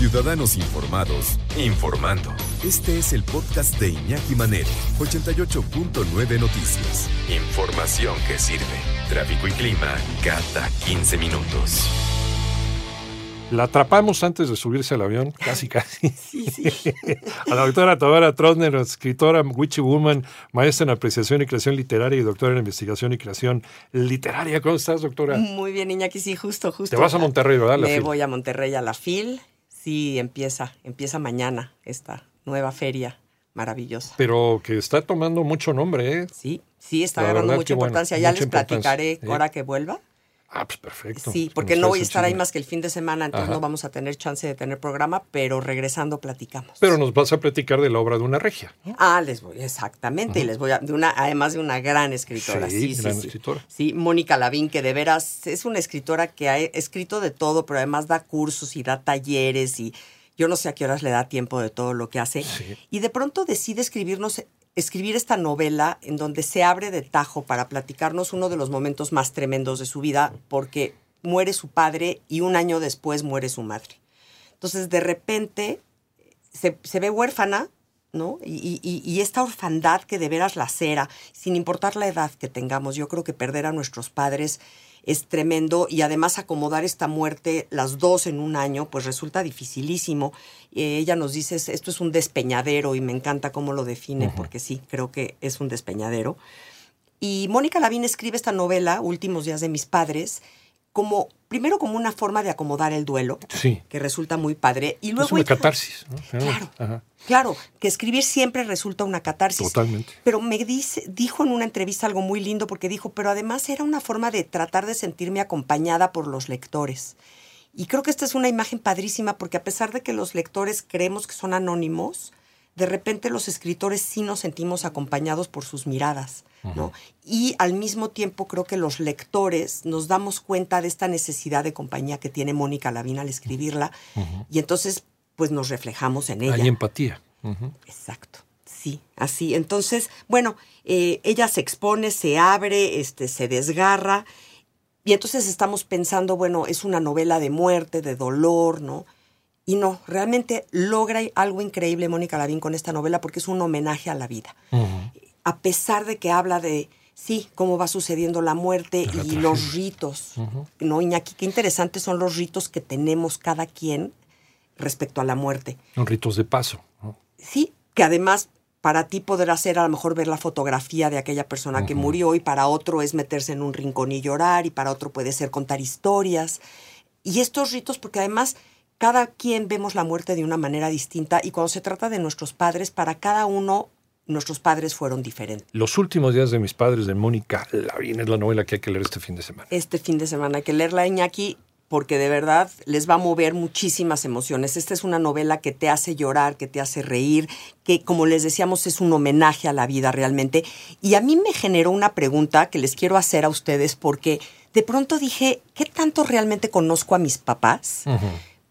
Ciudadanos informados, informando. Este es el podcast de Iñaki Manero, 88.9 Noticias. Información que sirve. Tráfico y clima cada 15 minutos. La atrapamos antes de subirse al avión, casi casi. a la doctora Tabara Trotner, escritora Witchy Woman, maestra en apreciación y creación literaria y doctora en investigación y creación literaria. ¿Cómo estás, doctora? Muy bien, Iñaki, sí, justo, justo. Te vas a Monterrey, ¿verdad? Me voy a Monterrey a la FIL. Sí, empieza, empieza mañana esta nueva feria maravillosa. Pero que está tomando mucho nombre, ¿eh? Sí, sí, está agarrando mucha importancia. ya les platicaré ahora que vuelva. Ah, pues perfecto. Sí, porque no voy a estar ahí más que el fin de semana, entonces no vamos a tener chance de tener programa, pero regresando platicamos. Pero nos vas a platicar de la obra de una regia. Ah, les voy, exactamente, y les voy a, de una, además de una gran escritora. Sí, sí gran escritora. Sí, Mónica Lavín, que de veras es una escritora que ha escrito de todo, pero además da cursos y da talleres y yo no sé a qué horas le da tiempo de todo lo que hace. Y de pronto decide escribirnos escribir esta novela en donde se abre de tajo para platicarnos uno de los momentos más tremendos de su vida, porque muere su padre y un año después muere su madre. Entonces, de repente, se, ve huérfana, ¿no? Y, y, esta orfandad que de veras la cera, sin importar la edad que tengamos, yo creo que perder a nuestros padres es tremendo y además acomodar esta muerte las dos en un año pues resulta dificilísimo. Eh, ella nos dice esto es un despeñadero y me encanta cómo lo define porque sí, creo que es un despeñadero. Y Mónica Lavín escribe esta novela, Últimos días de mis padres, como primero como una forma de acomodar el duelo, que resulta muy padre, y luego es una catarsis, Claro, claro, que escribir siempre resulta una catarsis. Totalmente. Pero me dice, dijo en una entrevista algo muy lindo porque dijo, pero además era una forma de tratar de sentirme acompañada por los lectores. Y creo que esta es una imagen padrísima porque a pesar de que los lectores creemos que son anónimos, de repente los escritores sí nos sentimos acompañados por sus miradas, ¿no? Y al mismo tiempo creo que los lectores nos damos cuenta de esta necesidad de compañía que tiene Mónica Lavín al escribirla y entonces pues nos reflejamos en ella. Hay empatía. Exacto. Sí, así. Entonces, bueno, eh, ella se expone, se abre, este, se desgarra, y entonces estamos pensando, bueno, es una novela de muerte, de dolor, ¿no? Y no, realmente logra algo increíble Mónica Lavín con esta novela porque es un homenaje a la vida. A pesar de que habla de, sí, cómo va sucediendo la muerte y los ritos. ¿No, Iñaki? Qué interesantes son los ritos que tenemos cada quien respecto a la muerte. Son ritos de paso. Sí, que además para ti podrá ser a lo mejor ver la fotografía de aquella persona que murió y para otro es meterse en un rincón y llorar y para otro puede ser contar historias. Y estos ritos, porque además cada quien vemos la muerte de una manera distinta y cuando se trata de nuestros padres, para cada uno nuestros padres fueron diferentes. Los últimos días de mis padres de Mónica Lavín es la novela que hay que leer este fin de semana. Este fin de semana hay que leerla, Iñaki, porque de verdad les va a mover muchísimas emociones. Esta es una novela que te hace llorar, que te hace reír, que como les decíamos es un homenaje a la vida realmente. Y a mí me generó una pregunta que les quiero hacer a ustedes porque de pronto dije, ¿qué tanto realmente conozco a mis papás?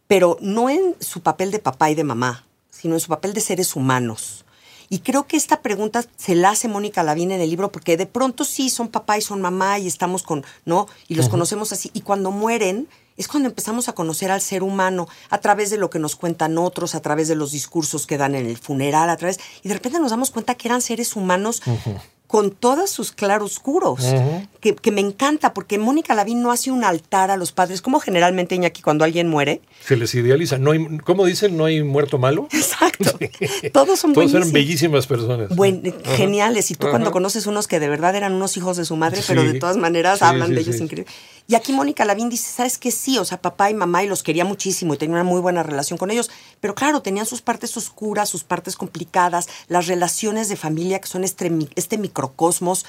Pero no en su papel de papá y de mamá, sino en su papel de seres humanos. Y creo que esta pregunta se la hace Mónica Lavín en el libro, porque de pronto sí son papá y son mamá y estamos con, ¿no? Y los conocemos así. Y cuando mueren, es cuando empezamos a conocer al ser humano a través de lo que nos cuentan otros, a través de los discursos que dan en el funeral, a través. Y de repente nos damos cuenta que eran seres humanos con todos sus claroscuros, que, que, me encanta, porque Mónica Lavín no hace un altar a los padres, como generalmente Iñaki cuando alguien muere. Se les idealiza, no hay, ¿cómo dicen? ¿No hay muerto malo? Exacto. Todos son Todos eran bellísimas personas. geniales, y tú cuando conoces unos que de verdad eran unos hijos de su madre, pero de todas maneras hablan de ellos increíble. Y aquí Mónica Lavín dice, ¿sabes qué? Sí, o sea, papá y mamá, y los quería muchísimo y tenía una muy buena relación con ellos, pero claro, tenían sus partes oscuras, sus partes complicadas, las relaciones de familia que son este, este microcosmos,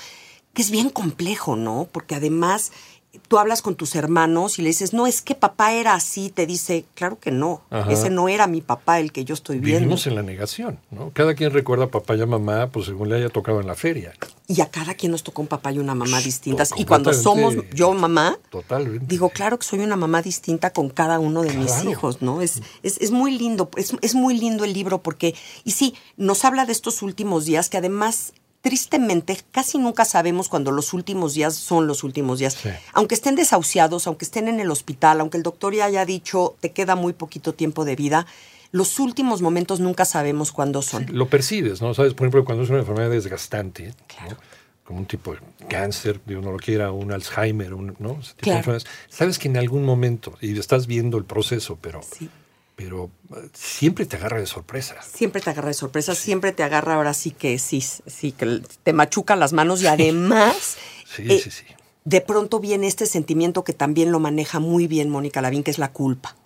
que es bien complejo, ¿no? Porque además tú hablas con tus hermanos y le dices, no, es que papá era así, te dice, claro que no, ese no era mi papá el que yo estoy viendo. Vivimos en la negación, ¿no? Cada quien recuerda a papá y a mamá, pues según le haya tocado en la feria. Y a cada quien nos tocó un papá y una mamá distintas. Y cuando somos yo mamá, digo, claro que soy una mamá distinta con cada uno de mis hijos, ¿no? Es, es, es muy lindo, es, es muy lindo el libro porque, y sí, nos habla de estos últimos días que además tristemente casi nunca sabemos cuando los últimos días son los últimos días. Aunque estén desahuciados, aunque estén en el hospital, aunque el doctor ya haya dicho te queda muy poquito tiempo de vida, los últimos momentos nunca sabemos cuándo son. lo percibes, ¿no? Sabes, por ejemplo, cuando es una enfermedad desgastante, como un tipo de cáncer, de uno lo quiera, un Alzheimer, ¿no? sabes que en algún momento, y estás viendo el proceso, pero pero siempre te agarra de sorpresa. Siempre te agarra de sorpresa, siempre te agarra ahora sí que sí, sí, que te machuca las manos y además... sí, sí, eh, sí. De pronto viene este sentimiento que también lo maneja muy bien Mónica Lavín, que es la culpa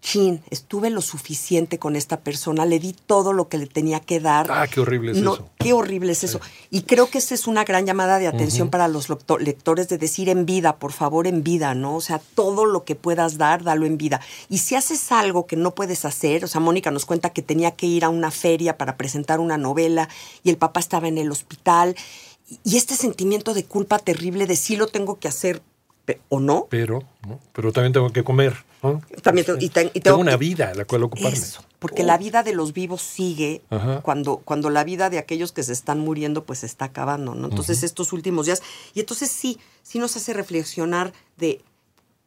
chin, estuve lo suficiente con esta persona, le di todo lo que le tenía que dar. Ah, qué horrible es eso. Qué horrible es eso. Y creo que esa es una gran llamada de atención para los lectores de decir en vida, por favor, en vida, ¿no? O sea, todo lo que puedas dar, dalo en vida. Y si haces algo que no puedes hacer, o sea, Mónica nos cuenta que tenía que ir a una feria para presentar una novela y el papá estaba en el hospital. Y este sentimiento de culpa terrible de sí lo tengo que hacer o no. Pero, pero también tengo que comer. También y, tengo, una vida a la cual ocuparme. porque la vida de los vivos sigue cuando, cuando la vida de aquellos que se están muriendo pues se está acabando, ¿no? Entonces estos últimos días, y entonces sí, sí nos hace reflexionar de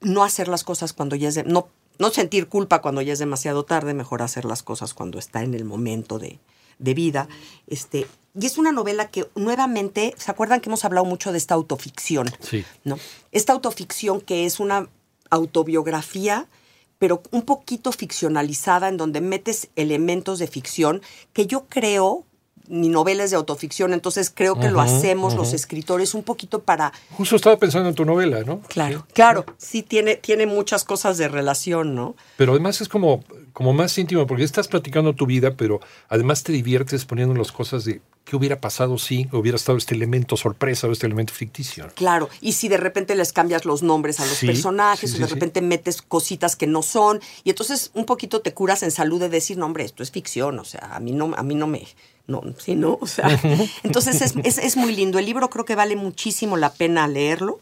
no hacer las cosas cuando ya es de, no, no sentir culpa cuando ya es demasiado tarde, mejor hacer las cosas cuando está en el momento de, de vida. Este, y es una novela que nuevamente, ¿se acuerdan que hemos hablado mucho de esta autoficción? Sí. ¿no? Esta autoficción que es una autobiografía, pero un poquito ficcionalizada, en donde metes elementos de ficción que yo creo mi novela es de autoficción, entonces creo que lo hacemos los escritores un poquito para... Justo estaba pensando en tu novela, ¿no? Claro, claro, sí tiene, tiene muchas cosas de relación, ¿no? Pero además es como, como más íntimo, porque estás platicando tu vida, pero además te diviertes poniendo las cosas de qué hubiera pasado si hubiera estado este elemento sorpresa o este elemento ficticio. Claro, y si de repente les cambias los nombres a los personajes, o de repente metes cositas que no son, y entonces un poquito te curas en salud de decir, no, hombre, esto es ficción, o sea, a mí no, a mí no me no, sí, no, o sea, entonces es, muy lindo. El libro creo que vale muchísimo la pena leerlo.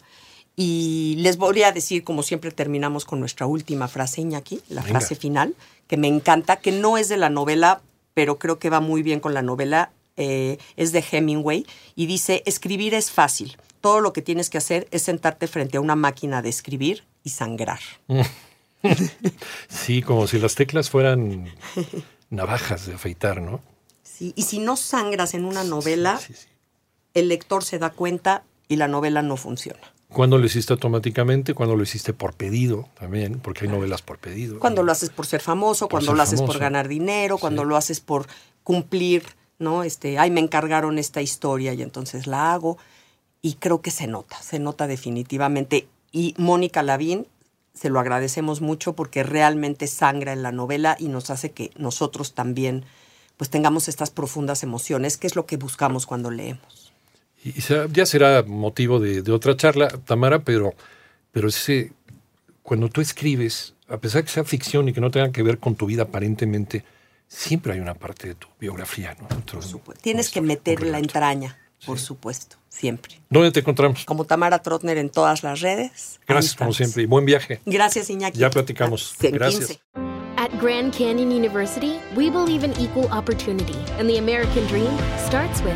Y les voy a decir, como siempre terminamos con nuestra última frase, Iñaki, la frase final, que me encanta, que no es de la novela, pero creo que va muy bien con la novela, eh, es de Hemingway, y dice, escribir es fácil. Todo lo que tienes que hacer es sentarte frente a una máquina de escribir y sangrar. Sí, como si las teclas fueran navajas de afeitar, ¿no? Y si no sangras en una novela, el lector se da cuenta y la novela no funciona. ¿Cuándo lo hiciste automáticamente? ¿Cuándo lo hiciste por pedido también? Porque hay novelas por pedido. Cuando lo haces por ser famoso, cuando lo haces por ganar dinero, cuando lo haces por cumplir, ¿no? Este, ay, me encargaron esta historia y entonces la hago. Y creo que se nota, se nota definitivamente. Y Mónica Lavín, se lo agradecemos mucho porque realmente sangra en la novela y nos hace que nosotros también pues tengamos estas profundas emociones, que es lo que buscamos cuando leemos. Y ya será motivo de, otra charla, Tamara, pero, pero ese, cuando tú escribes, a pesar que sea ficción y que no tenga que ver con tu vida aparentemente, siempre hay una parte de tu biografía, ¿no? por supuesto. Tienes que meter la entraña, por supuesto, siempre. ¿Dónde te encontramos? Como Tamara Trotner en todas las redes. Gracias, como siempre, y buen viaje. Gracias, Iñaki. Ya platicamos. Gracias. At Grand Canyon University, we believe in equal opportunity, and the American dream starts with